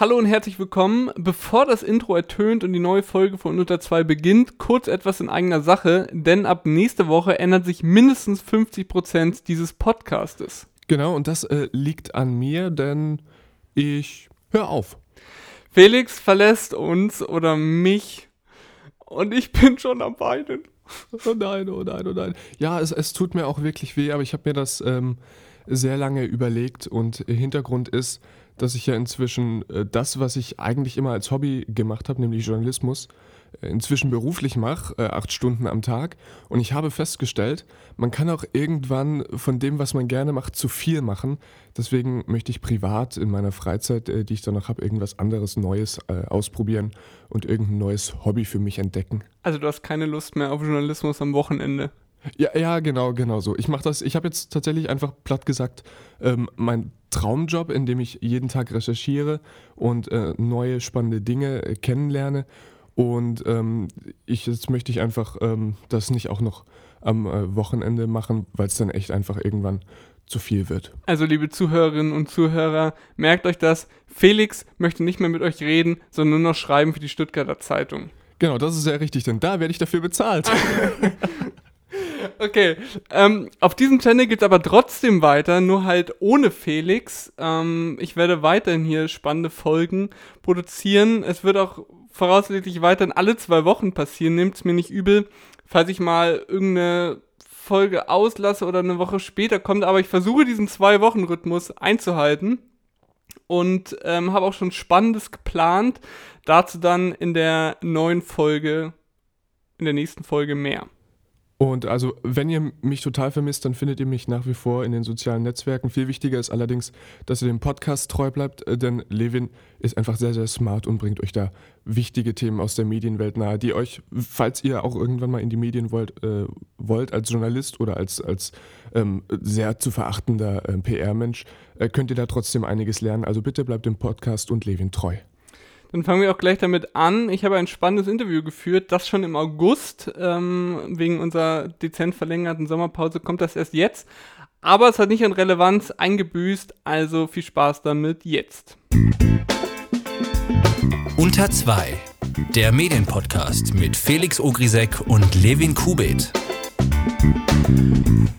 Hallo und herzlich willkommen. Bevor das Intro ertönt und die neue Folge von Unter 2 beginnt, kurz etwas in eigener Sache, denn ab nächste Woche ändert sich mindestens 50% dieses Podcastes. Genau, und das äh, liegt an mir, denn ich höre auf. Felix verlässt uns oder mich und ich bin schon am Weinen. Oh nein, oh nein, oh nein. Ja, es, es tut mir auch wirklich weh, aber ich habe mir das ähm, sehr lange überlegt und Hintergrund ist, dass ich ja inzwischen äh, das, was ich eigentlich immer als Hobby gemacht habe, nämlich Journalismus, äh, inzwischen beruflich mache, äh, acht Stunden am Tag. Und ich habe festgestellt, man kann auch irgendwann von dem, was man gerne macht, zu viel machen. Deswegen möchte ich privat in meiner Freizeit, die ich dann noch habe, irgendwas anderes Neues ausprobieren und irgendein neues Hobby für mich entdecken. Also du hast keine Lust mehr auf Journalismus am Wochenende? Ja, ja, genau, genau so. Ich mache das, ich habe jetzt tatsächlich einfach platt gesagt, ähm, mein Traumjob, in dem ich jeden Tag recherchiere und äh, neue spannende Dinge äh, kennenlerne. Und ähm, ich, jetzt möchte ich einfach ähm, das nicht auch noch am äh, Wochenende machen, weil es dann echt einfach irgendwann zu viel wird. Also liebe Zuhörerinnen und Zuhörer, merkt euch das, Felix möchte nicht mehr mit euch reden, sondern nur noch schreiben für die Stuttgarter Zeitung. Genau, das ist sehr richtig, denn da werde ich dafür bezahlt. Okay, ähm, auf diesem Channel geht es aber trotzdem weiter, nur halt ohne Felix. Ähm, ich werde weiterhin hier spannende Folgen produzieren. Es wird auch voraussichtlich weiterhin alle zwei Wochen passieren. Nehmt es mir nicht übel, falls ich mal irgendeine Folge auslasse oder eine Woche später kommt. Aber ich versuche diesen Zwei-Wochen-Rhythmus einzuhalten und ähm, habe auch schon Spannendes geplant. Dazu dann in der neuen Folge, in der nächsten Folge mehr. Und also, wenn ihr mich total vermisst, dann findet ihr mich nach wie vor in den sozialen Netzwerken. Viel wichtiger ist allerdings, dass ihr dem Podcast treu bleibt, äh, denn Levin ist einfach sehr, sehr smart und bringt euch da wichtige Themen aus der Medienwelt nahe, die euch, falls ihr auch irgendwann mal in die Medien wollt, äh, wollt als Journalist oder als, als ähm, sehr zu verachtender äh, PR-Mensch, äh, könnt ihr da trotzdem einiges lernen. Also bitte bleibt dem Podcast und Levin treu. Dann fangen wir auch gleich damit an. Ich habe ein spannendes Interview geführt, das schon im August. Ähm, wegen unserer dezent verlängerten Sommerpause kommt das erst jetzt. Aber es hat nicht an Relevanz eingebüßt, also viel Spaß damit jetzt. Unter 2. Der Medienpodcast mit Felix Ogrisek und Levin Kubit.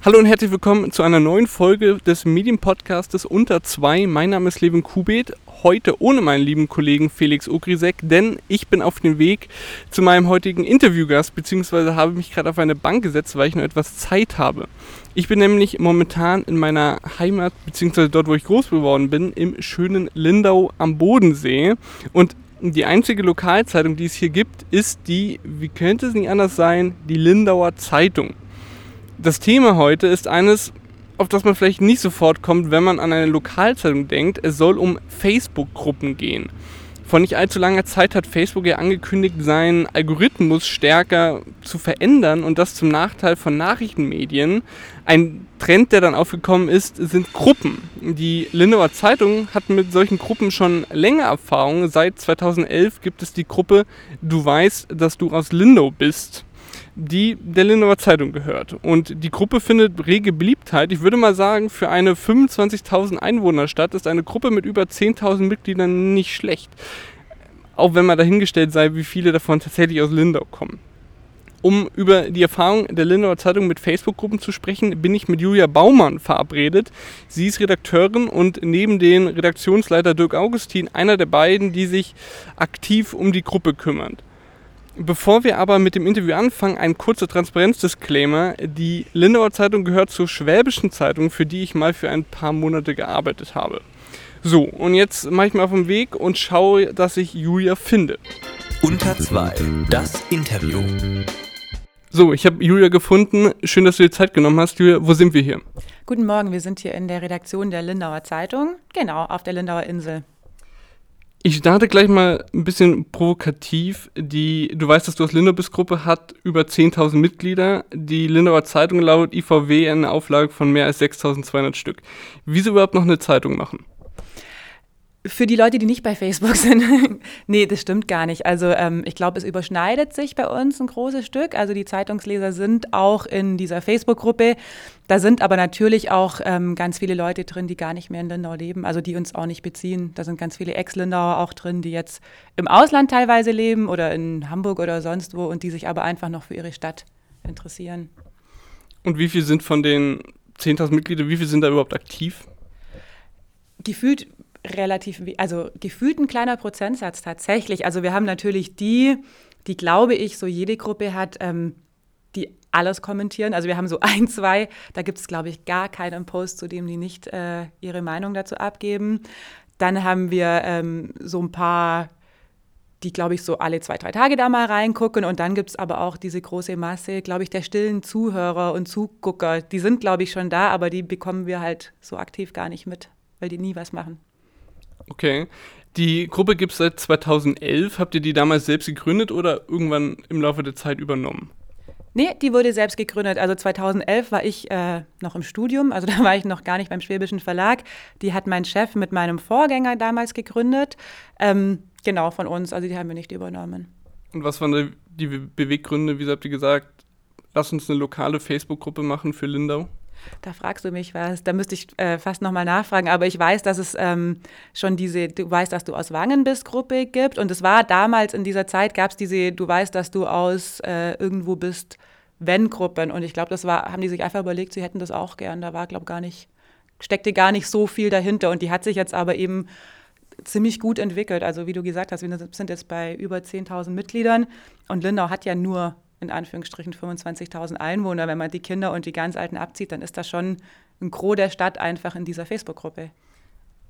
Hallo und herzlich willkommen zu einer neuen Folge des Medienpodcastes Unter 2. Mein Name ist Levin Kubit heute ohne meinen lieben Kollegen Felix Ogrisek, denn ich bin auf dem Weg zu meinem heutigen Interviewgast, beziehungsweise habe mich gerade auf eine Bank gesetzt, weil ich noch etwas Zeit habe. Ich bin nämlich momentan in meiner Heimat, beziehungsweise dort, wo ich groß geworden bin, im schönen Lindau am Bodensee und die einzige Lokalzeitung, die es hier gibt, ist die, wie könnte es nicht anders sein, die Lindauer Zeitung. Das Thema heute ist eines, auf das man vielleicht nicht sofort kommt, wenn man an eine Lokalzeitung denkt. Es soll um Facebook-Gruppen gehen. Vor nicht allzu langer Zeit hat Facebook ja angekündigt, seinen Algorithmus stärker zu verändern und das zum Nachteil von Nachrichtenmedien. Ein Trend, der dann aufgekommen ist, sind Gruppen. Die Lindauer Zeitung hat mit solchen Gruppen schon länger Erfahrung. Seit 2011 gibt es die Gruppe Du weißt, dass du aus Lindau bist die der Lindauer Zeitung gehört. Und die Gruppe findet rege Beliebtheit. Ich würde mal sagen, für eine 25.000 Einwohnerstadt ist eine Gruppe mit über 10.000 Mitgliedern nicht schlecht. Auch wenn mal dahingestellt sei, wie viele davon tatsächlich aus Lindau kommen. Um über die Erfahrung der Lindauer Zeitung mit Facebook-Gruppen zu sprechen, bin ich mit Julia Baumann verabredet. Sie ist Redakteurin und neben den Redaktionsleiter Dirk Augustin einer der beiden, die sich aktiv um die Gruppe kümmern. Bevor wir aber mit dem Interview anfangen, ein kurzer Transparenzdisclaimer. Die Lindauer Zeitung gehört zur Schwäbischen Zeitung, für die ich mal für ein paar Monate gearbeitet habe. So, und jetzt mache ich mal auf den Weg und schaue, dass ich Julia finde. Unter 2, das Interview. So, ich habe Julia gefunden. Schön, dass du dir Zeit genommen hast. Julia, wo sind wir hier? Guten Morgen, wir sind hier in der Redaktion der Lindauer Zeitung, genau, auf der Lindauer Insel. Ich starte gleich mal ein bisschen provokativ. Die, du weißt, dass du aus Lindau-Gruppe hat über 10.000 Mitglieder. Die Lindauer Zeitung laut IVW eine Auflage von mehr als 6.200 Stück. Wieso überhaupt noch eine Zeitung machen? Für die Leute, die nicht bei Facebook sind. nee, das stimmt gar nicht. Also ähm, ich glaube, es überschneidet sich bei uns ein großes Stück. Also die Zeitungsleser sind auch in dieser Facebook-Gruppe. Da sind aber natürlich auch ähm, ganz viele Leute drin, die gar nicht mehr in Lindau leben, also die uns auch nicht beziehen. Da sind ganz viele Ex-Lindauer auch drin, die jetzt im Ausland teilweise leben oder in Hamburg oder sonst wo und die sich aber einfach noch für ihre Stadt interessieren. Und wie viel sind von den 10.000 Mitgliedern, wie viel sind da überhaupt aktiv? Gefühlt relativ, also gefühlt ein kleiner Prozentsatz tatsächlich. Also wir haben natürlich die, die glaube ich, so jede Gruppe hat, ähm, die alles kommentieren. Also wir haben so ein, zwei, da gibt es, glaube ich, gar keinen Post, zu dem die nicht äh, ihre Meinung dazu abgeben. Dann haben wir ähm, so ein paar, die, glaube ich, so alle zwei, drei Tage da mal reingucken. Und dann gibt es aber auch diese große Masse, glaube ich, der stillen Zuhörer und Zugucker. Die sind, glaube ich, schon da, aber die bekommen wir halt so aktiv gar nicht mit, weil die nie was machen. Okay. Die Gruppe gibt es seit 2011. Habt ihr die damals selbst gegründet oder irgendwann im Laufe der Zeit übernommen? Nee, die wurde selbst gegründet. Also 2011 war ich äh, noch im Studium, also da war ich noch gar nicht beim Schwäbischen Verlag. Die hat mein Chef mit meinem Vorgänger damals gegründet. Ähm, genau, von uns, also die haben wir nicht übernommen. Und was waren die Beweggründe? Wie habt ihr gesagt, lass uns eine lokale Facebook-Gruppe machen für Lindau? Da fragst du mich was. Da müsste ich äh, fast nochmal nachfragen. Aber ich weiß, dass es ähm, schon diese Du weißt, dass du aus Wangen bist Gruppe gibt. Und es war damals in dieser Zeit, gab es diese Du weißt, dass du aus äh, irgendwo bist Wenn-Gruppen. Und ich glaube, das war, haben die sich einfach überlegt, sie hätten das auch gern. Da war, glaube gar nicht, steckte gar nicht so viel dahinter. Und die hat sich jetzt aber eben ziemlich gut entwickelt. Also wie du gesagt hast, wir sind jetzt bei über 10.000 Mitgliedern. Und Lindau hat ja nur in Anführungsstrichen 25.000 Einwohner. Wenn man die Kinder und die ganz Alten abzieht, dann ist das schon ein Gros der Stadt einfach in dieser Facebook-Gruppe.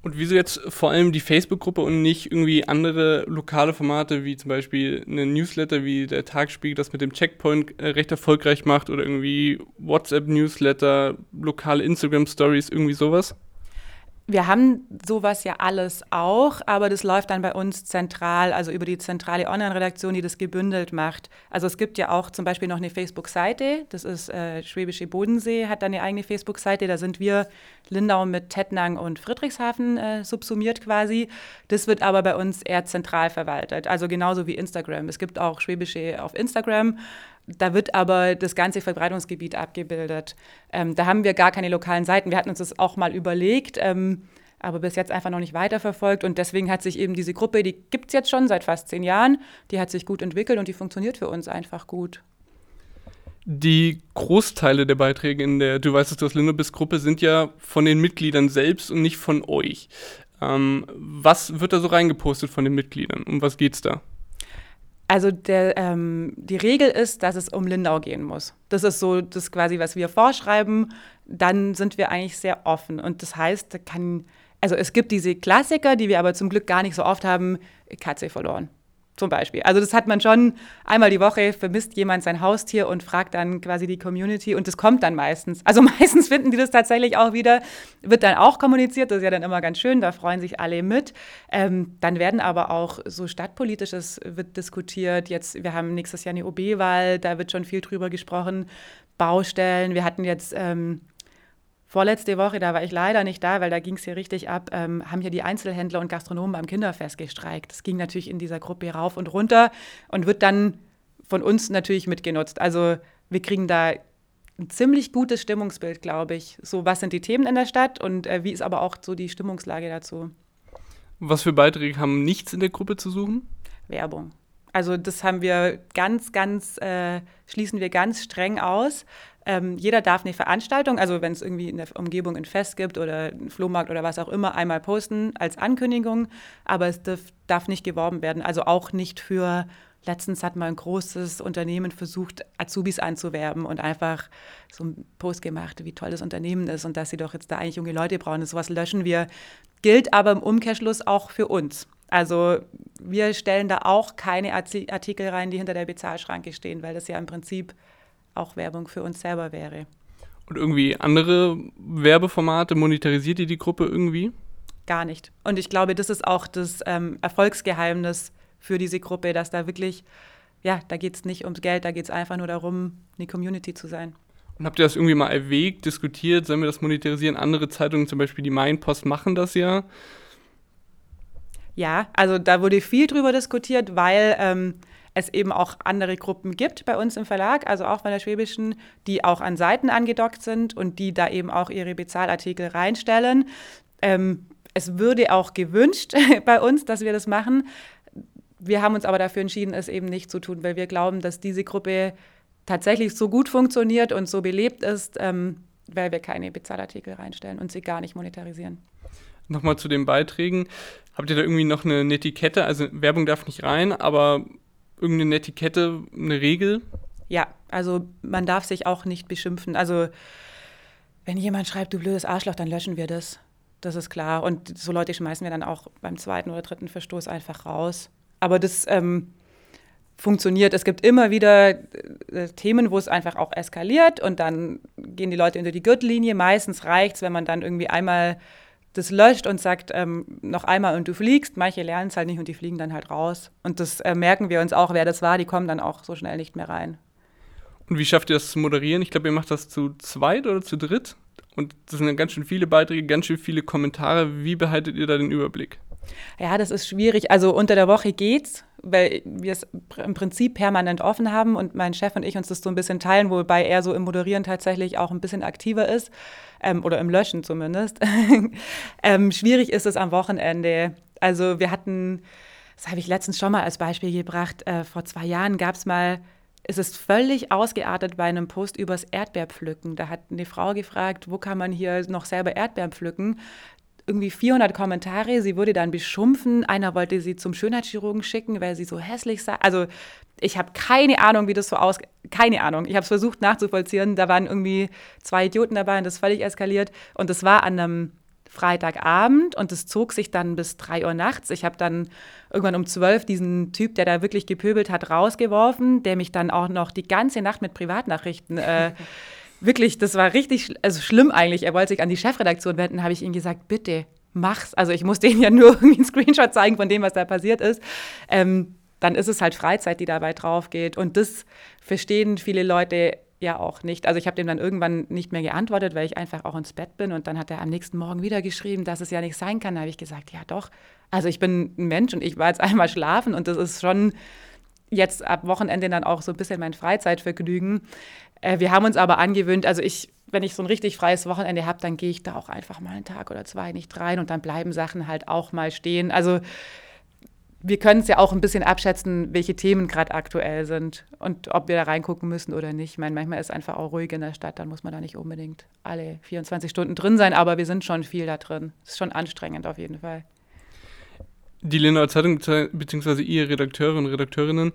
Und wieso jetzt vor allem die Facebook-Gruppe und nicht irgendwie andere lokale Formate, wie zum Beispiel eine Newsletter wie der Tagspiegel, das mit dem Checkpoint äh, recht erfolgreich macht oder irgendwie WhatsApp-Newsletter, lokale Instagram-Stories, irgendwie sowas? Wir haben sowas ja alles auch, aber das läuft dann bei uns zentral, also über die zentrale Online-Redaktion, die das gebündelt macht. Also es gibt ja auch zum Beispiel noch eine Facebook-Seite, das ist äh, Schwäbische Bodensee, hat da eine eigene Facebook-Seite, da sind wir Lindau mit Tettnang und Friedrichshafen äh, subsumiert quasi. Das wird aber bei uns eher zentral verwaltet, also genauso wie Instagram. Es gibt auch Schwäbische auf Instagram da wird aber das ganze Verbreitungsgebiet abgebildet. Ähm, da haben wir gar keine lokalen Seiten. Wir hatten uns das auch mal überlegt, ähm, aber bis jetzt einfach noch nicht weiterverfolgt. Und deswegen hat sich eben diese Gruppe, die gibt es jetzt schon seit fast zehn Jahren, die hat sich gut entwickelt und die funktioniert für uns einfach gut. Die Großteile der Beiträge in der Du weißt, dass du aus Lindau bist Gruppe sind ja von den Mitgliedern selbst und nicht von euch. Ähm, was wird da so reingepostet von den Mitgliedern? Um was geht es da? Also der, ähm, die Regel ist, dass es um Lindau gehen muss. Das ist so das quasi, was wir vorschreiben. Dann sind wir eigentlich sehr offen. Und das heißt, kann, also es gibt diese Klassiker, die wir aber zum Glück gar nicht so oft haben, Katze verloren zum Beispiel. Also das hat man schon einmal die Woche, vermisst jemand sein Haustier und fragt dann quasi die Community und das kommt dann meistens. Also meistens finden die das tatsächlich auch wieder, wird dann auch kommuniziert, das ist ja dann immer ganz schön, da freuen sich alle mit. Ähm, dann werden aber auch so stadtpolitisches wird diskutiert. Jetzt, wir haben nächstes Jahr eine OB-Wahl, da wird schon viel drüber gesprochen. Baustellen, wir hatten jetzt ähm, Vorletzte Woche, da war ich leider nicht da, weil da ging es hier richtig ab, ähm, haben hier die Einzelhändler und Gastronomen beim Kinderfest gestreikt. Das ging natürlich in dieser Gruppe rauf und runter und wird dann von uns natürlich mitgenutzt. Also wir kriegen da ein ziemlich gutes Stimmungsbild, glaube ich. So, was sind die Themen in der Stadt und äh, wie ist aber auch so die Stimmungslage dazu? Was für Beiträge haben nichts in der Gruppe zu suchen? Werbung. Also das haben wir ganz, ganz, äh, schließen wir ganz streng aus. Ähm, jeder darf eine Veranstaltung, also wenn es irgendwie in der Umgebung ein Fest gibt oder einen Flohmarkt oder was auch immer, einmal posten als Ankündigung, aber es darf, darf nicht geworben werden. Also auch nicht für, letztens hat mal ein großes Unternehmen versucht, Azubis anzuwerben und einfach so einen Post gemacht, wie toll das Unternehmen ist und dass sie doch jetzt da eigentlich junge Leute brauchen. Das sowas löschen wir. Gilt aber im Umkehrschluss auch für uns. Also wir stellen da auch keine Artikel rein, die hinter der Bezahlschranke stehen, weil das ja im Prinzip auch Werbung für uns selber wäre. Und irgendwie andere Werbeformate, monetarisiert ihr die Gruppe irgendwie? Gar nicht. Und ich glaube, das ist auch das ähm, Erfolgsgeheimnis für diese Gruppe, dass da wirklich, ja, da geht es nicht ums Geld, da geht es einfach nur darum, eine Community zu sein. Und habt ihr das irgendwie mal erwägt, diskutiert? Sollen wir das monetarisieren? Andere Zeitungen, zum Beispiel die Mainpost, machen das ja. Ja, also da wurde viel drüber diskutiert, weil ähm, es eben auch andere Gruppen gibt bei uns im Verlag, also auch bei der Schwäbischen, die auch an Seiten angedockt sind und die da eben auch ihre Bezahlartikel reinstellen. Ähm, es würde auch gewünscht bei uns, dass wir das machen. Wir haben uns aber dafür entschieden, es eben nicht zu tun, weil wir glauben, dass diese Gruppe tatsächlich so gut funktioniert und so belebt ist, ähm, weil wir keine Bezahlartikel reinstellen und sie gar nicht monetarisieren. Nochmal zu den Beiträgen. Habt ihr da irgendwie noch eine Netiquette? Also Werbung darf nicht rein, aber irgendeine Netiquette, eine Regel? Ja, also man darf sich auch nicht beschimpfen. Also wenn jemand schreibt, du blödes Arschloch, dann löschen wir das. Das ist klar. Und so Leute schmeißen wir dann auch beim zweiten oder dritten Verstoß einfach raus. Aber das ähm, funktioniert. Es gibt immer wieder äh, Themen, wo es einfach auch eskaliert und dann gehen die Leute unter die Gürtellinie. Meistens reicht es, wenn man dann irgendwie einmal das löscht und sagt, ähm, noch einmal und du fliegst. Manche lernen es halt nicht und die fliegen dann halt raus. Und das äh, merken wir uns auch, wer das war, die kommen dann auch so schnell nicht mehr rein. Und wie schafft ihr das zu moderieren? Ich glaube, ihr macht das zu zweit oder zu dritt. Und das sind dann ganz schön viele Beiträge, ganz schön viele Kommentare. Wie behaltet ihr da den Überblick? Ja, das ist schwierig. Also unter der Woche geht's, weil wir es im Prinzip permanent offen haben und mein Chef und ich uns das so ein bisschen teilen, wobei er so im Moderieren tatsächlich auch ein bisschen aktiver ist ähm, oder im Löschen zumindest. ähm, schwierig ist es am Wochenende. Also wir hatten, das habe ich letztens schon mal als Beispiel gebracht, äh, vor zwei Jahren gab es mal es ist völlig ausgeartet bei einem Post übers Erdbeerpflücken. Da hat eine Frau gefragt, wo kann man hier noch selber Erdbeeren pflücken? Irgendwie 400 Kommentare. Sie wurde dann beschumpfen. Einer wollte sie zum Schönheitschirurgen schicken, weil sie so hässlich sei. Also ich habe keine Ahnung, wie das so aus... Keine Ahnung. Ich habe es versucht nachzuvollziehen. Da waren irgendwie zwei Idioten dabei und das völlig eskaliert. Und das war an einem Freitagabend und es zog sich dann bis 3 Uhr nachts. Ich habe dann irgendwann um 12 diesen Typ, der da wirklich gepöbelt hat, rausgeworfen, der mich dann auch noch die ganze Nacht mit Privatnachrichten äh, wirklich, das war richtig also schlimm eigentlich. Er wollte sich an die Chefredaktion wenden, habe ich ihm gesagt, bitte mach's. Also ich muss denen ja nur irgendwie einen Screenshot zeigen von dem, was da passiert ist. Ähm, dann ist es halt Freizeit, die dabei drauf geht. Und das verstehen viele Leute ja auch nicht. Also ich habe dem dann irgendwann nicht mehr geantwortet, weil ich einfach auch ins Bett bin. Und dann hat er am nächsten Morgen wieder geschrieben, dass es ja nicht sein kann. Da habe ich gesagt, ja doch. Also ich bin ein Mensch und ich war jetzt einmal schlafen und das ist schon jetzt ab Wochenende dann auch so ein bisschen mein Freizeitvergnügen. Äh, wir haben uns aber angewöhnt, also ich, wenn ich so ein richtig freies Wochenende habe, dann gehe ich da auch einfach mal einen Tag oder zwei nicht rein und dann bleiben Sachen halt auch mal stehen. Also wir können es ja auch ein bisschen abschätzen, welche Themen gerade aktuell sind und ob wir da reingucken müssen oder nicht. Ich meine, manchmal ist es einfach auch ruhig in der Stadt, dann muss man da nicht unbedingt alle 24 Stunden drin sein, aber wir sind schon viel da drin. Das ist schon anstrengend auf jeden Fall. Die Lindauer Zeitung bzw. ihr Redakteure und Redakteurinnen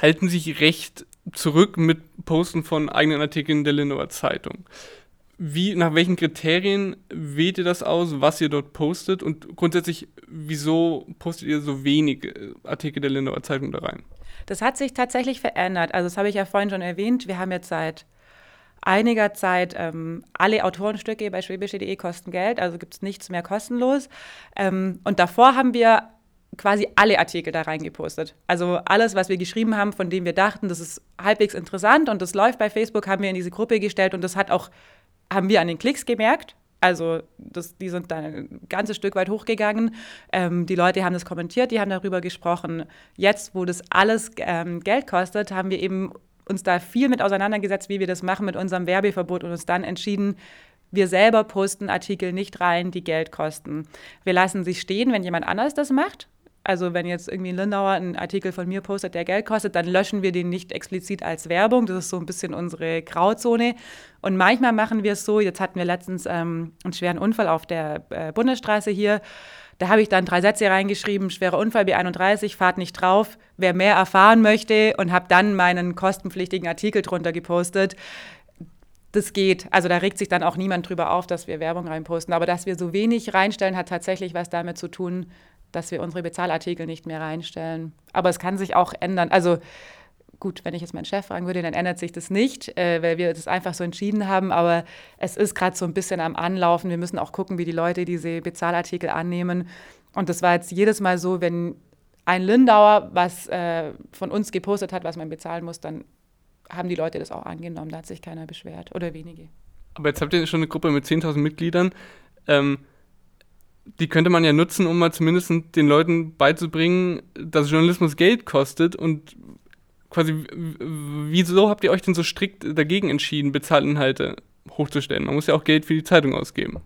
halten sich recht zurück mit Posten von eigenen Artikeln der Lindauer Zeitung. Wie, nach welchen Kriterien wählt ihr das aus, was ihr dort postet und grundsätzlich, wieso postet ihr so wenig äh, Artikel der Lindauer Zeitung da rein? Das hat sich tatsächlich verändert. Also das habe ich ja vorhin schon erwähnt. Wir haben jetzt seit einiger Zeit ähm, alle Autorenstücke bei schwäbische.de kosten Geld, also gibt es nichts mehr kostenlos. Ähm, und davor haben wir quasi alle Artikel da reingepostet. Also alles, was wir geschrieben haben, von dem wir dachten, das ist halbwegs interessant und das läuft bei Facebook, haben wir in diese Gruppe gestellt und das hat auch, haben wir an den Klicks gemerkt. Also das, die sind dann ein ganzes Stück weit hochgegangen. Ähm, die Leute haben das kommentiert, die haben darüber gesprochen. Jetzt, wo das alles ähm, Geld kostet, haben wir eben uns da viel mit auseinandergesetzt, wie wir das machen mit unserem Werbeverbot und uns dann entschieden, wir selber posten Artikel nicht rein, die Geld kosten. Wir lassen sie stehen, wenn jemand anders das macht. Also wenn jetzt irgendwie ein Lindauer einen Artikel von mir postet, der Geld kostet, dann löschen wir den nicht explizit als Werbung. Das ist so ein bisschen unsere Grauzone. Und manchmal machen wir es so, jetzt hatten wir letztens ähm, einen schweren Unfall auf der äh, Bundesstraße hier. Da habe ich dann drei Sätze reingeschrieben, schwerer Unfall B31, fahrt nicht drauf, wer mehr erfahren möchte und habe dann meinen kostenpflichtigen Artikel drunter gepostet. Das geht. Also da regt sich dann auch niemand drüber auf, dass wir Werbung reinposten. Aber dass wir so wenig reinstellen, hat tatsächlich was damit zu tun, dass wir unsere Bezahlartikel nicht mehr reinstellen. Aber es kann sich auch ändern. Also gut, wenn ich jetzt meinen Chef fragen würde, dann ändert sich das nicht, äh, weil wir das einfach so entschieden haben. Aber es ist gerade so ein bisschen am Anlaufen. Wir müssen auch gucken, wie die Leute diese Bezahlartikel annehmen. Und das war jetzt jedes Mal so, wenn ein Lindauer was äh, von uns gepostet hat, was man bezahlen muss, dann haben die Leute das auch angenommen. Da hat sich keiner beschwert oder wenige. Aber jetzt habt ihr schon eine Gruppe mit 10.000 Mitgliedern. Ähm, die könnte man ja nutzen, um mal zumindest den Leuten beizubringen, dass Journalismus Geld kostet und quasi, wieso habt ihr euch denn so strikt dagegen entschieden, bezahlte Inhalte hochzustellen? Man muss ja auch Geld für die Zeitung ausgeben.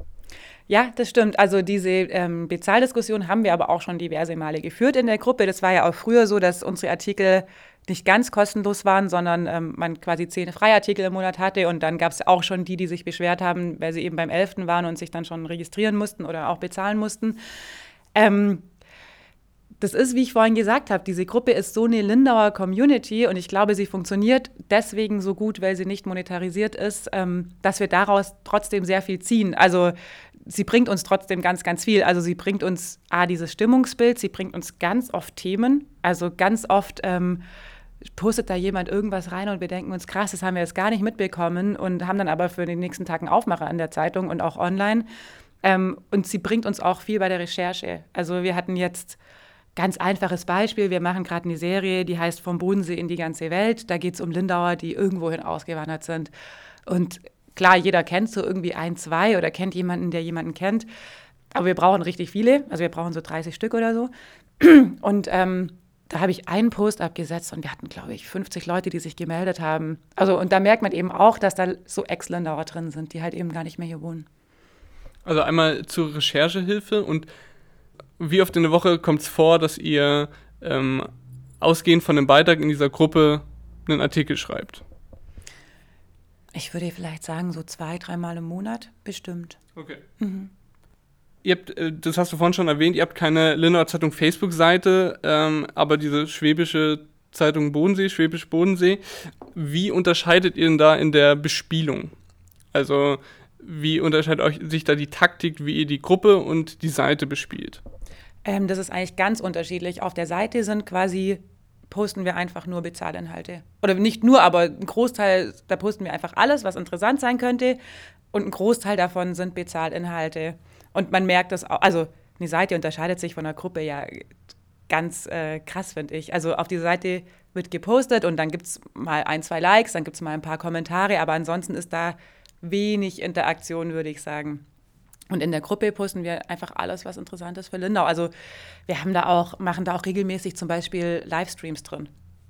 Ja, das stimmt. Also diese ähm, Bezahldiskussion haben wir aber auch schon diverse Male geführt in der Gruppe. Das war ja auch früher so, dass unsere Artikel nicht ganz kostenlos waren, sondern ähm, man quasi zehn Freiartikel im Monat hatte. Und dann gab es auch schon die, die sich beschwert haben, weil sie eben beim 11. waren und sich dann schon registrieren mussten oder auch bezahlen mussten. Ähm, das ist, wie ich vorhin gesagt habe, diese Gruppe ist so eine Lindauer Community und ich glaube, sie funktioniert deswegen so gut, weil sie nicht monetarisiert ist, ähm, dass wir daraus trotzdem sehr viel ziehen. Also sie bringt uns trotzdem ganz, ganz viel. Also sie bringt uns A, dieses Stimmungsbild, sie bringt uns ganz oft Themen. Also ganz oft ähm, postet da jemand irgendwas rein und wir denken uns, krass, das haben wir jetzt gar nicht mitbekommen und haben dann aber für den nächsten Tag einen Aufmacher an der Zeitung und auch online. Ähm, und sie bringt uns auch viel bei der Recherche. Also wir hatten jetzt ganz einfaches Beispiel, wir machen gerade eine Serie, die heißt Vom Bodensee in die ganze Welt. Da geht es um Lindauer, die irgendwohin ausgewandert sind. Und klar, jeder kennt so irgendwie ein, zwei oder kennt jemanden, der jemanden kennt. Aber wir brauchen richtig viele. Also wir brauchen so 30 Stück oder so. Und ähm, da habe ich einen Post abgesetzt und wir hatten, glaube ich, 50 Leute, die sich gemeldet haben. Also, und da merkt man eben auch, dass da so Ex-Lindauer drin sind, die halt eben gar nicht mehr hier wohnen. Also einmal zur Recherchehilfe und wie oft in der Woche kommt es vor, dass ihr ähm, ausgehend von dem Beitrag in dieser Gruppe einen Artikel schreibt? Ich würde vielleicht sagen, so zwei, dreimal im Monat bestimmt. Okay. Mhm ihr habt, äh, das hast du vorhin schon erwähnt, ihr habt keine Lindauer Zeitung Facebook-Seite, ähm, aber diese schwäbische Zeitung Bodensee, Schwäbisch Bodensee. Wie unterscheidet ihr denn da in der Bespielung? Also, wie unterscheidet euch, sich da die Taktik, wie ihr die Gruppe und die Seite bespielt? Ähm, das ist eigentlich ganz unterschiedlich. Auf der Seite sind quasi posten wir einfach nur Bezahlinhalte. Oder nicht nur, aber ein Großteil, da posten wir einfach alles, was interessant sein könnte. Und ein Großteil davon sind Bezahlinhalte. Und man merkt das auch, also eine Seite unterscheidet sich von einer Gruppe ja ganz äh, krass, finde ich. Also auf dieser Seite wird gepostet und dann gibt es mal ein, zwei Likes, dann gibt es mal ein paar Kommentare, aber ansonsten ist da wenig Interaktion, würde ich sagen. Und in der Gruppe posten wir einfach alles, was interessant ist für Lindau. Also wir haben da auch, machen da auch regelmäßig zum Beispiel Livestreams drin.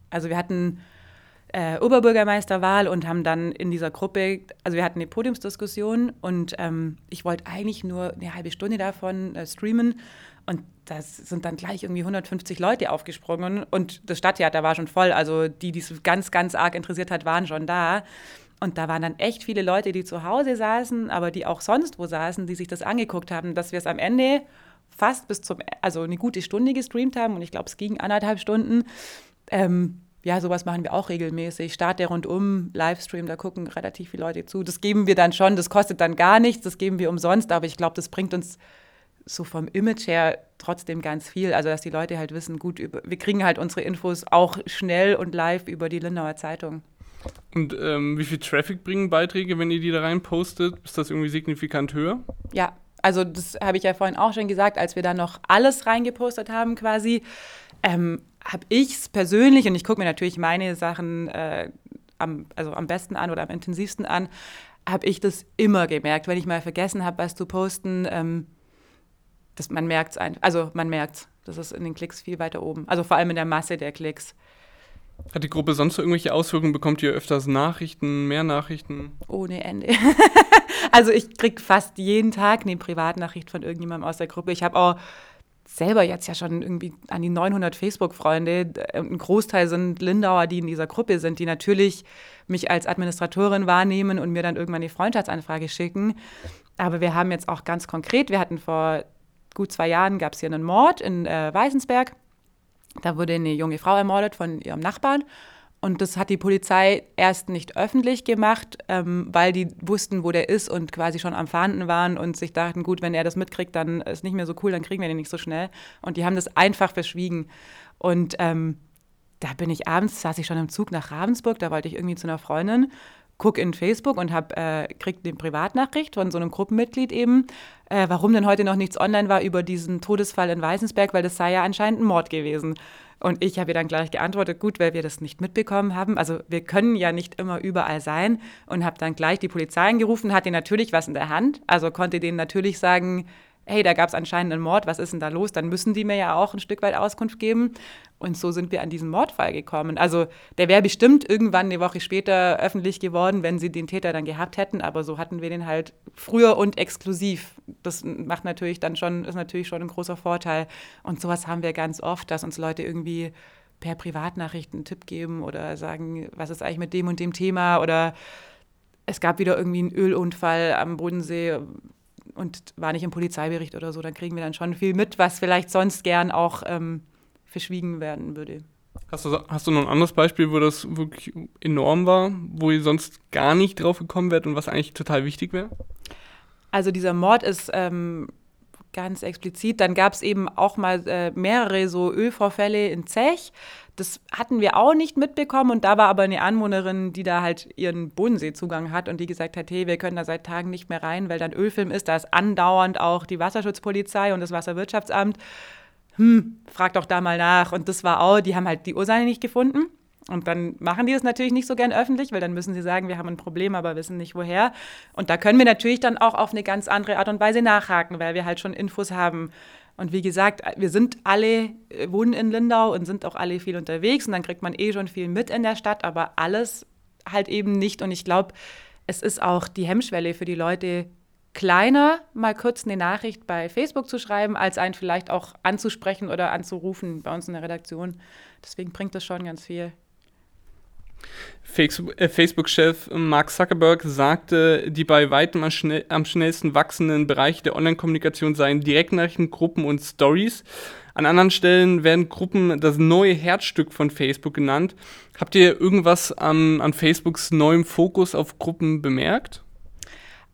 Also wir hatten äh, Oberbürgermeisterwahl und haben dann in dieser Gruppe, also wir hatten eine Podiumsdiskussion und ähm, ich wollte eigentlich nur eine halbe Stunde davon äh, streamen und das sind dann gleich irgendwie 150 Leute aufgesprungen und das Stadttheater war schon voll, also die, die es ganz, ganz arg interessiert hat, waren schon da. Und da waren dann echt viele Leute, die zu Hause saßen, aber die auch sonst wo saßen, die sich das angeguckt haben, dass wir es am Ende fast bis zum, also eine gute Stunde gestreamt haben und ich glaube, es ging anderthalb Stunden. Ähm, ja, sowas machen wir auch regelmäßig. Start der rundum, Livestream, da gucken relativ viele Leute zu. Das geben wir dann schon, das kostet dann gar nichts, das geben wir umsonst, aber ich glaube, das bringt uns so vom Image her trotzdem ganz viel. Also, dass die Leute halt wissen, gut, wir kriegen halt unsere Infos auch schnell und live über die Lindauer Zeitung. Und ähm, wie viel Traffic bringen Beiträge, wenn ihr die da rein postet? Ist das irgendwie signifikant höher? Ja, also das habe ich ja vorhin auch schon gesagt, als wir da noch alles reingepostet haben quasi. Ähm, habe ich es persönlich, und ich gucke mir natürlich meine Sachen äh, am, also am besten an oder am intensivsten an, habe ich das immer gemerkt, wenn ich mal vergessen habe, was zu posten, ähm, dass man merkt es einfach. Also man merkt es. Das ist in den Klicks viel weiter oben. Also vor allem in der Masse der Klicks. Hat die Gruppe sonst irgendwelche Auswirkungen? Bekommt ihr öfters Nachrichten, mehr Nachrichten? Ohne Ende. also ich kriege fast jeden Tag eine Privatnachricht von irgendjemandem aus der Gruppe. Ich habe auch selber jetzt ja schon irgendwie an die 900 Facebook-Freunde. Ein Großteil sind Lindauer, die in dieser Gruppe sind, die natürlich mich als Administratorin wahrnehmen und mir dann irgendwann die Freundschaftsanfrage schicken. Aber wir haben jetzt auch ganz konkret, wir hatten vor gut zwei Jahren, gab es hier einen Mord in äh, Weißensberg. Da wurde eine junge Frau ermordet von ihrem Nachbarn. Und das hat die Polizei erst nicht öffentlich gemacht, ähm, weil die wussten, wo der ist und quasi schon am Fahnden waren und sich dachten, gut, wenn er das mitkriegt, dann ist nicht mehr so cool, dann kriegen wir den nicht so schnell. Und die haben das einfach verschwiegen. Und ähm, da bin ich abends, saß ich schon im Zug nach Ravensburg, da wollte ich irgendwie zu einer Freundin, guck in Facebook und hab, äh, krieg eine Privatnachricht von so einem Gruppenmitglied eben, äh, warum denn heute noch nichts online war über diesen Todesfall in Weißensberg, weil das sei ja anscheinend ein Mord gewesen. Und ich habe ihr dann gleich geantwortet, gut, weil wir das nicht mitbekommen haben. Also wir können ja nicht immer überall sein und habe dann gleich die Polizei angerufen, hatte natürlich was in der Hand, also konnte denen natürlich sagen, hey, da gab es anscheinend einen Mord, was ist denn da los? Dann müssen die mir ja auch ein Stück weit Auskunft geben. Und so sind wir an diesen Mordfall gekommen. Also der wäre bestimmt irgendwann eine Woche später öffentlich geworden, wenn sie den Täter dann gehabt hätten. Aber so hatten wir den halt früher und exklusiv. Das macht natürlich dann schon, ist natürlich schon ein großer Vorteil. Und sowas haben wir ganz oft, dass uns Leute irgendwie per Privatnachrichten einen Tipp geben oder sagen, was ist eigentlich mit dem und dem Thema oder es gab wieder irgendwie einen Ölunfall am Bodensee und war nicht im Polizeibericht oder so, dann kriegen wir dann schon viel mit, was vielleicht sonst gern auch ähm, verschwiegen werden würde. Hast du, hast du noch ein anderes Beispiel, wo das wirklich enorm war, wo ihr sonst gar nicht drauf gekommen wärt und was eigentlich total wichtig wäre? Also dieser Mord ist ähm, ganz explizit. Dann gab es eben auch mal äh, mehrere so Ölvorfälle in Zech. Das hatten wir auch nicht mitbekommen und da war aber eine Anwohnerin, die da halt ihren Bodenseezugang hat und die gesagt hat, hey, wir können da seit Tagen nicht mehr rein, weil dann Ölfilm ist. Da ist andauernd auch die Wasserschutzpolizei und das Wasserwirtschaftsamt. Hm, frag doch da mal nach. Und das war auch, die haben halt die Ursache nicht gefunden. Und dann machen die das natürlich nicht so gern öffentlich, weil dann müssen sie sagen, wir haben ein Problem, aber wissen nicht woher. Und da können wir natürlich dann auch auf eine ganz andere Art und Weise nachhaken, weil wir halt schon Infos haben. Und wie gesagt, wir sind alle, äh, wohnen in Lindau und sind auch alle viel unterwegs und dann kriegt man eh schon viel mit in der Stadt, aber alles halt eben nicht. Und ich glaube, es ist auch die Hemmschwelle für die Leute kleiner, mal kurz eine Nachricht bei Facebook zu schreiben, als einen vielleicht auch anzusprechen oder anzurufen bei uns in der Redaktion. Deswegen bringt das schon ganz viel. Äh, Facebook-Chef Mark Zuckerberg sagte, die bei weitem am, schnell, am schnellsten wachsenden Bereiche der Online-Kommunikation seien Direktnachrichten, Gruppen und Stories. An anderen Stellen werden Gruppen das neue Herzstück von Facebook genannt. Habt ihr irgendwas an, an Facebooks neuem Fokus auf Gruppen bemerkt?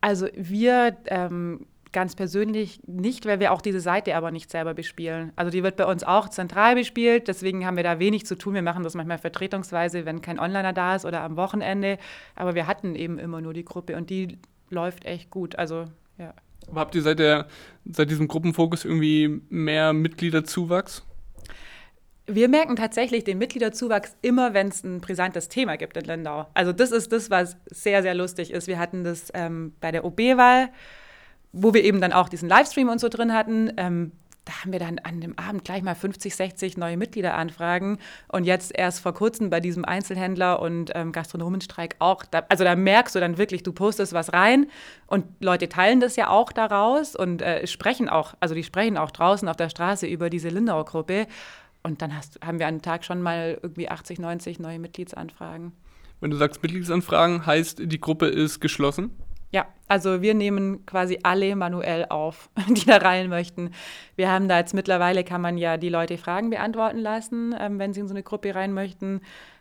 Also wir ähm, ganz persönlich nicht, weil wir auch diese Seite aber nicht selber bespielen. Also die wird bei uns auch zentral bespielt, deswegen haben wir da wenig zu tun. Wir machen das manchmal vertretungsweise, wenn kein Onliner da ist oder am Wochenende. Aber wir hatten eben immer nur die Gruppe und die läuft echt gut. Also ja. Aber habt ihr seit, der, seit diesem Gruppenfokus irgendwie mehr Mitgliederzuwachs? Wir merken tatsächlich den Mitgliederzuwachs immer, wenn es ein brisantes Thema gibt in Lindau. Also das ist das, was sehr, sehr lustig ist. Wir hatten das ähm, bei der OB-Wahl wo wir eben dann auch diesen Livestream und so drin hatten, ähm, da haben wir dann an dem Abend gleich mal 50, 60 neue Mitgliederanfragen. Und jetzt erst vor kurzem bei diesem Einzelhändler- und ähm, Gastronomenstreik auch. Da, also da merkst du dann wirklich, du postest was rein und Leute teilen das ja auch daraus und äh, sprechen auch, also die sprechen auch draußen auf der Straße über diese Lindau-Gruppe. Und dann hast, haben wir an einem Tag schon mal irgendwie 80, 90 neue Mitgliedsanfragen. Wenn du sagst Mitgliedsanfragen, heißt die Gruppe ist geschlossen? Ja, also wir nehmen quasi alle manuell auf, die da rein möchten. Wir haben da jetzt mittlerweile, kann man ja die Leute Fragen beantworten lassen, ähm, wenn sie in so eine Gruppe rein möchten.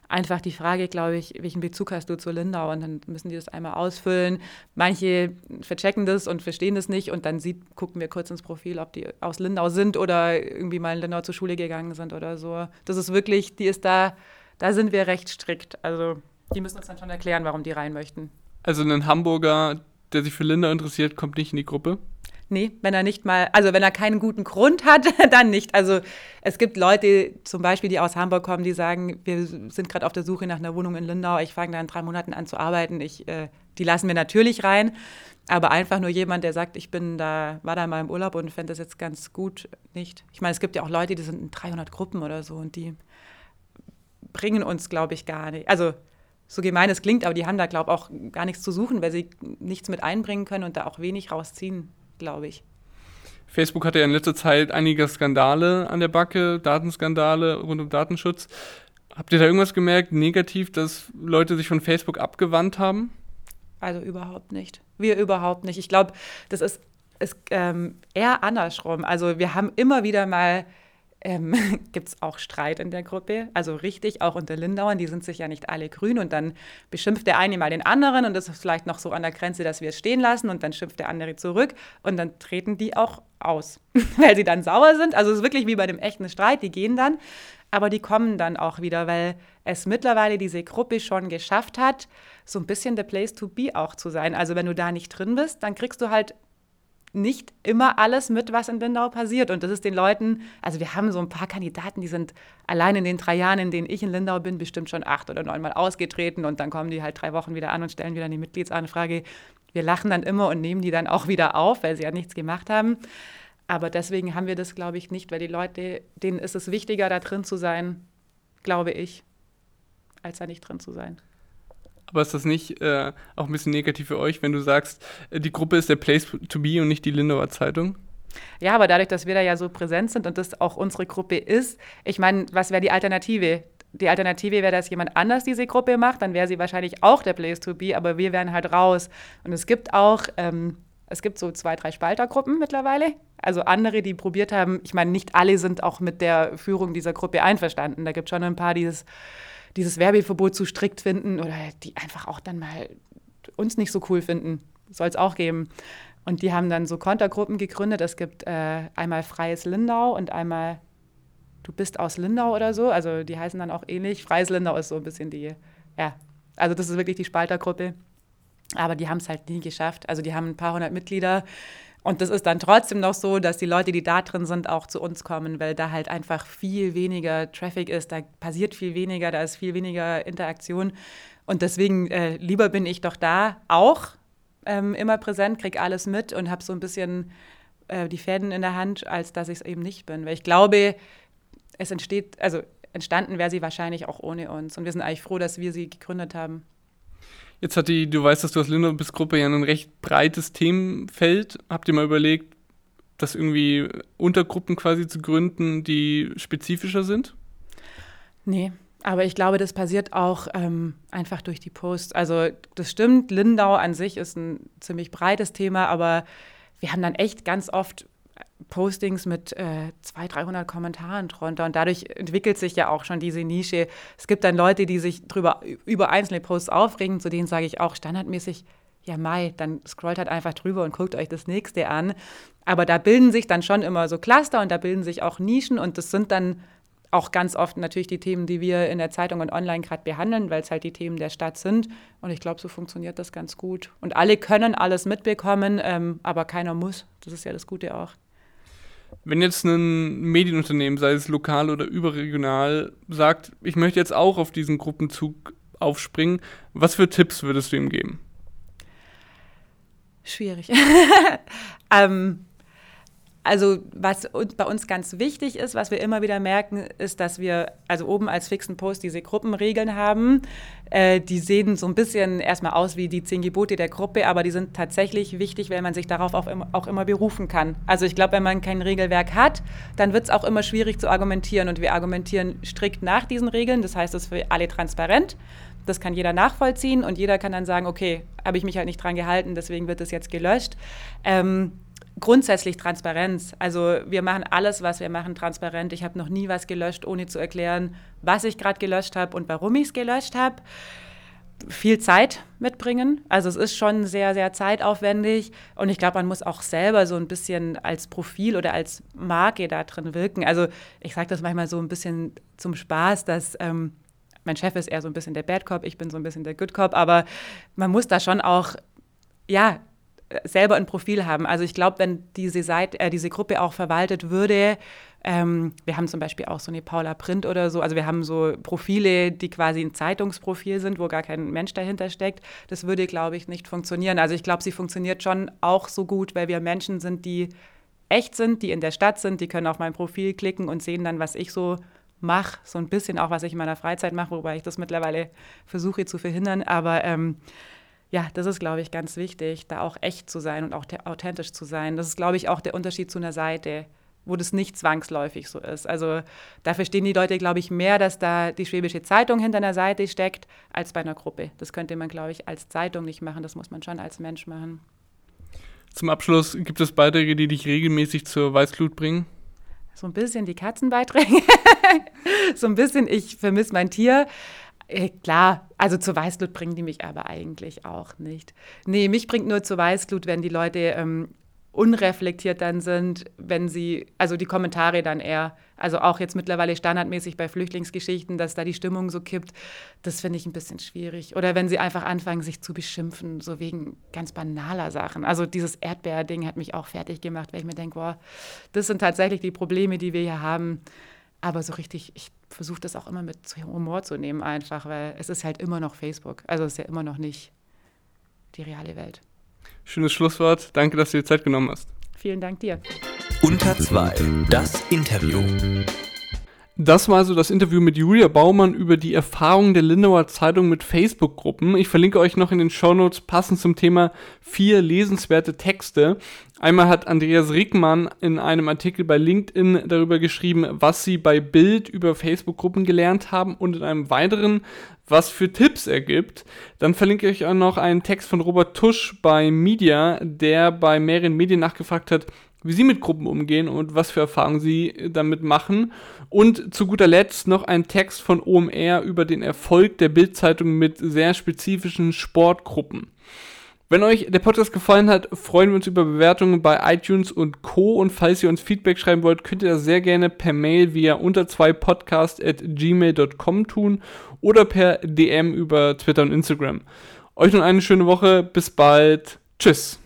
Einfach die Frage, glaube ich, welchen Bezug hast du zu Lindau? Und dann müssen die das einmal ausfüllen. Manche verchecken das und verstehen das nicht und dann sieht, gucken wir kurz ins Profil, ob die aus Lindau sind oder irgendwie mal in Lindau zur Schule gegangen sind oder so. Das ist wirklich, die ist da, da sind wir recht strikt. Also die müssen uns dann schon erklären, warum die rein möchten. Also ein Hamburger, der sich für Linda interessiert, kommt nicht in die Gruppe? Nee, wenn er nicht mal, also wenn er keinen guten Grund hat, dann nicht. Also es gibt Leute zum Beispiel, die aus Hamburg kommen, die sagen, wir sind gerade auf der Suche nach einer Wohnung in Lindau, ich fange da in drei Monaten an zu arbeiten. Ich, äh, die lassen wir natürlich rein. Aber einfach nur jemand, der sagt, ich bin da, war da mal im Urlaub und fände das jetzt ganz gut, nicht. Ich meine, es gibt ja auch Leute, die sind in 300 Gruppen oder so und die bringen uns, glaube ich, gar nicht. Also so gemein es klingt, aber die haben da, glaube ich, auch gar nichts zu suchen, weil sie nichts mit einbringen können und da auch wenig rausziehen, glaube ich. Facebook hatte ja in letzter Zeit einige Skandale an der Backe, Datenskandale rund um Datenschutz. Habt ihr da irgendwas gemerkt, negativ, dass Leute sich von Facebook abgewandt haben? Also überhaupt nicht. Wir überhaupt nicht. Ich glaube, das ist, ist ähm, eher andersrum. Also wir haben immer wieder mal ähm, gibt es auch Streit in der Gruppe. Also richtig, auch unter Lindauern, die sind sich ja nicht alle grün und dann beschimpft der eine mal den anderen und das ist vielleicht noch so an der Grenze, dass wir es stehen lassen und dann schimpft der andere zurück und dann treten die auch aus, weil sie dann sauer sind. Also es ist wirklich wie bei dem echten Streit, die gehen dann, aber die kommen dann auch wieder, weil es mittlerweile diese Gruppe schon geschafft hat, so ein bisschen the place to be auch zu sein. Also wenn du da nicht drin bist, dann kriegst du halt nicht immer alles mit, was in Lindau passiert. Und das ist den Leuten, also wir haben so ein paar Kandidaten, die sind allein in den drei Jahren, in denen ich in Lindau bin, bestimmt schon acht oder neunmal ausgetreten und dann kommen die halt drei Wochen wieder an und stellen wieder eine Mitgliedsanfrage. Wir lachen dann immer und nehmen die dann auch wieder auf, weil sie ja nichts gemacht haben. Aber deswegen haben wir das, glaube ich, nicht, weil die Leute, denen ist es wichtiger, da drin zu sein, glaube ich, als da nicht drin zu sein. Aber ist das nicht äh, auch ein bisschen negativ für euch, wenn du sagst, äh, die Gruppe ist der Place to be und nicht die Lindauer Zeitung? Ja, aber dadurch, dass wir da ja so präsent sind und das auch unsere Gruppe ist, ich meine, was wäre die Alternative? Die Alternative wäre, dass jemand anders diese Gruppe macht, dann wäre sie wahrscheinlich auch der Place to be, aber wir wären halt raus. Und es gibt auch, ähm, es gibt so zwei, drei Spaltergruppen mittlerweile. Also andere, die probiert haben, ich meine, nicht alle sind auch mit der Führung dieser Gruppe einverstanden. Da gibt es schon ein paar, die das, dieses Werbeverbot zu strikt finden oder die einfach auch dann mal uns nicht so cool finden. Soll es auch geben. Und die haben dann so Kontergruppen gegründet. Es gibt äh, einmal Freies Lindau und einmal Du bist aus Lindau oder so. Also die heißen dann auch ähnlich. Freies Lindau ist so ein bisschen die, ja, also das ist wirklich die Spaltergruppe. Aber die haben es halt nie geschafft. Also die haben ein paar hundert Mitglieder. Und das ist dann trotzdem noch so, dass die Leute, die da drin sind, auch zu uns kommen, weil da halt einfach viel weniger Traffic ist, da passiert viel weniger, da ist viel weniger Interaktion. Und deswegen äh, lieber bin ich doch da auch, ähm, immer präsent, kriege alles mit und habe so ein bisschen äh, die Fäden in der Hand, als dass ich es eben nicht bin. Weil ich glaube, es entsteht, also entstanden wäre sie wahrscheinlich auch ohne uns. Und wir sind eigentlich froh, dass wir sie gegründet haben. Jetzt hat die, du weißt, dass du als Lindau-Gruppe ja ein recht breites Themenfeld. Habt ihr mal überlegt, das irgendwie Untergruppen quasi zu gründen, die spezifischer sind? Nee, aber ich glaube, das passiert auch ähm, einfach durch die Posts. Also das stimmt, Lindau an sich ist ein ziemlich breites Thema, aber wir haben dann echt ganz oft Postings mit äh, 200, 300 Kommentaren drunter und dadurch entwickelt sich ja auch schon diese Nische. Es gibt dann Leute, die sich drüber, über einzelne Posts aufregen, zu denen sage ich auch standardmäßig, ja Mai, dann scrollt halt einfach drüber und guckt euch das nächste an. Aber da bilden sich dann schon immer so Cluster und da bilden sich auch Nischen und das sind dann auch ganz oft natürlich die Themen, die wir in der Zeitung und online gerade behandeln, weil es halt die Themen der Stadt sind. Und ich glaube, so funktioniert das ganz gut. Und alle können alles mitbekommen, ähm, aber keiner muss. Das ist ja das Gute auch. Wenn jetzt ein Medienunternehmen, sei es lokal oder überregional, sagt, ich möchte jetzt auch auf diesen Gruppenzug aufspringen, was für Tipps würdest du ihm geben? Schwierig. ähm, also was bei uns ganz wichtig ist, was wir immer wieder merken, ist, dass wir also oben als fixen Post diese Gruppenregeln haben. Äh, die sehen so ein bisschen erstmal aus wie die zehn Gebote der Gruppe, aber die sind tatsächlich wichtig, weil man sich darauf auch immer, auch immer berufen kann. Also ich glaube, wenn man kein Regelwerk hat, dann wird es auch immer schwierig zu argumentieren und wir argumentieren strikt nach diesen Regeln. Das heißt, es ist für alle transparent. Das kann jeder nachvollziehen und jeder kann dann sagen, okay, habe ich mich halt nicht dran gehalten, deswegen wird das jetzt gelöscht. Ähm, grundsätzlich Transparenz. Also wir machen alles, was wir machen, transparent. Ich habe noch nie was gelöscht, ohne zu erklären, was ich gerade gelöscht habe und warum ich es gelöscht habe. Viel Zeit mitbringen. Also es ist schon sehr, sehr zeitaufwendig. Und ich glaube, man muss auch selber so ein bisschen als Profil oder als Marke da drin wirken. Also ich sage das manchmal so ein bisschen zum Spaß, dass ähm, mein Chef ist eher so ein bisschen der Bad Cop, ich bin so ein bisschen der Good Cop. Aber man muss da schon auch, ja, selber ein Profil haben. Also ich glaube, wenn diese, Seite, äh, diese Gruppe auch verwaltet würde, ähm, wir haben zum Beispiel auch so eine Paula Print oder so, also wir haben so Profile, die quasi ein Zeitungsprofil sind, wo gar kein Mensch dahinter steckt. Das würde, glaube ich, nicht funktionieren. Also ich glaube, sie funktioniert schon auch so gut, weil wir Menschen sind, die echt sind, die in der Stadt sind, die können auf mein Profil klicken und sehen dann, was ich so mache, so ein bisschen auch, was ich in meiner Freizeit mache, wobei ich das mittlerweile versuche zu verhindern. Aber ähm, ja, das ist, glaube ich, ganz wichtig, da auch echt zu sein und auch authentisch zu sein. Das ist, glaube ich, auch der Unterschied zu einer Seite, wo das nicht zwangsläufig so ist. Also da verstehen die Leute, glaube ich, mehr, dass da die Schwäbische Zeitung hinter einer Seite steckt, als bei einer Gruppe. Das könnte man, glaube ich, als Zeitung nicht machen. Das muss man schon als Mensch machen. Zum Abschluss gibt es Beiträge, die dich regelmäßig zur Weißglut bringen? So ein bisschen die Katzenbeiträge. so ein bisschen, ich vermisse mein Tier. Äh, klar, also zur Weißglut bringen die mich aber eigentlich auch nicht. Nee, mich bringt nur zur Weißglut, wenn die Leute ähm, unreflektiert dann sind, wenn sie, also die Kommentare dann eher, also auch jetzt mittlerweile standardmäßig bei Flüchtlingsgeschichten, dass da die Stimmung so kippt, das finde ich ein bisschen schwierig. Oder wenn sie einfach anfangen, sich zu beschimpfen, so wegen ganz banaler Sachen. Also dieses Erdbeer-Ding hat mich auch fertig gemacht, weil ich mir denke, boah, das sind tatsächlich die Probleme, die wir hier haben. Aber so richtig, ich versuche das auch immer mit Humor zu nehmen, einfach, weil es ist halt immer noch Facebook. Also es ist ja immer noch nicht die reale Welt. Schönes Schlusswort. Danke, dass du dir Zeit genommen hast. Vielen Dank dir. Unter 2, das Interview. Das war also das Interview mit Julia Baumann über die Erfahrungen der Lindauer Zeitung mit Facebook-Gruppen. Ich verlinke euch noch in den Shownotes passend zum Thema vier lesenswerte Texte. Einmal hat Andreas Rickmann in einem Artikel bei LinkedIn darüber geschrieben, was sie bei Bild über Facebook-Gruppen gelernt haben und in einem weiteren, was für Tipps er gibt. Dann verlinke ich euch auch noch einen Text von Robert Tusch bei Media, der bei mehreren Medien nachgefragt hat, wie sie mit Gruppen umgehen und was für Erfahrungen sie damit machen. Und zu guter Letzt noch ein Text von OMR über den Erfolg der Bildzeitung mit sehr spezifischen Sportgruppen. Wenn euch der Podcast gefallen hat, freuen wir uns über Bewertungen bei iTunes und Co. Und falls ihr uns Feedback schreiben wollt, könnt ihr das sehr gerne per Mail via unter 2 podcast at gmail.com tun oder per DM über Twitter und Instagram. Euch noch eine schöne Woche. Bis bald. Tschüss.